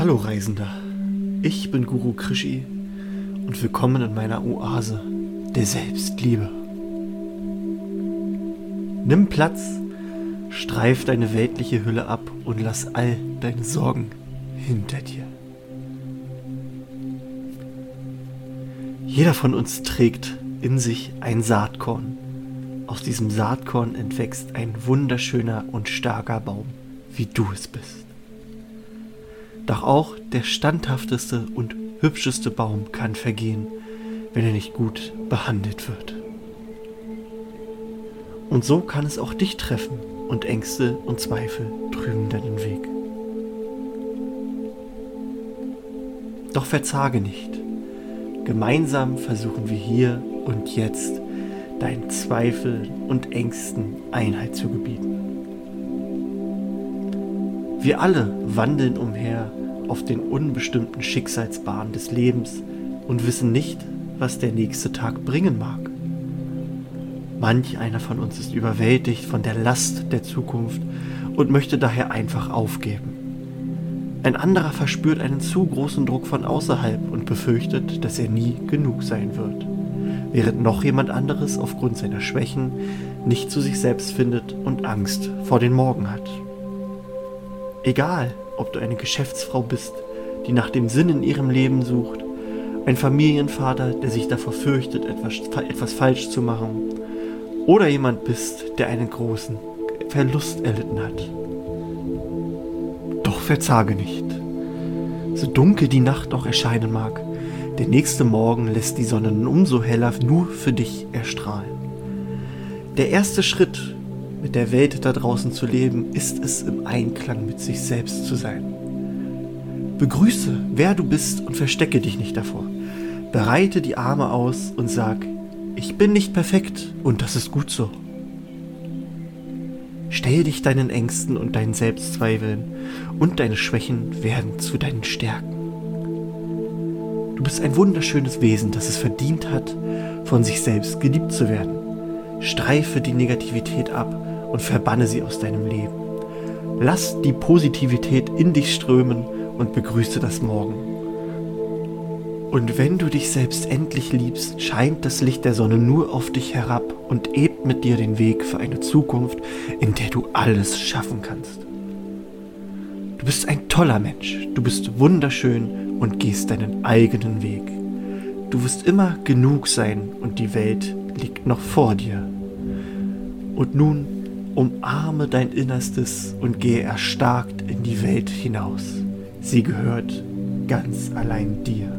Hallo Reisender, ich bin Guru Krishi und willkommen in meiner Oase der Selbstliebe. Nimm Platz, streif deine weltliche Hülle ab und lass all deine Sorgen hinter dir. Jeder von uns trägt in sich ein Saatkorn. Aus diesem Saatkorn entwächst ein wunderschöner und starker Baum, wie du es bist. Doch auch der standhafteste und hübscheste Baum kann vergehen, wenn er nicht gut behandelt wird. Und so kann es auch dich treffen und Ängste und Zweifel trüben deinen Weg. Doch verzage nicht. Gemeinsam versuchen wir hier und jetzt deinen Zweifeln und Ängsten Einheit zu gebieten. Wir alle wandeln umher auf den unbestimmten Schicksalsbahnen des Lebens und wissen nicht, was der nächste Tag bringen mag. Manch einer von uns ist überwältigt von der Last der Zukunft und möchte daher einfach aufgeben. Ein anderer verspürt einen zu großen Druck von außerhalb und befürchtet, dass er nie genug sein wird, während noch jemand anderes aufgrund seiner Schwächen nicht zu sich selbst findet und Angst vor den Morgen hat. Egal, ob du eine Geschäftsfrau bist, die nach dem Sinn in ihrem Leben sucht, ein Familienvater, der sich davor fürchtet, etwas, etwas falsch zu machen, oder jemand bist, der einen großen Verlust erlitten hat. Doch verzage nicht. So dunkel die Nacht auch erscheinen mag, der nächste Morgen lässt die Sonne umso heller nur für dich erstrahlen. Der erste Schritt mit der Welt da draußen zu leben, ist es im Einklang mit sich selbst zu sein. Begrüße, wer du bist und verstecke dich nicht davor. Bereite die Arme aus und sag, ich bin nicht perfekt und das ist gut so. Stell dich deinen Ängsten und deinen Selbstzweifeln und deine Schwächen werden zu deinen Stärken. Du bist ein wunderschönes Wesen, das es verdient hat, von sich selbst geliebt zu werden. Streife die Negativität ab und verbanne sie aus deinem Leben. Lass die Positivität in dich strömen und begrüße das Morgen. Und wenn du dich selbst endlich liebst, scheint das Licht der Sonne nur auf dich herab und ebt mit dir den Weg für eine Zukunft, in der du alles schaffen kannst. Du bist ein toller Mensch, du bist wunderschön und gehst deinen eigenen Weg. Du wirst immer genug sein und die Welt liegt noch vor dir. Und nun Umarme dein Innerstes und gehe erstarkt in die Welt hinaus. Sie gehört ganz allein dir.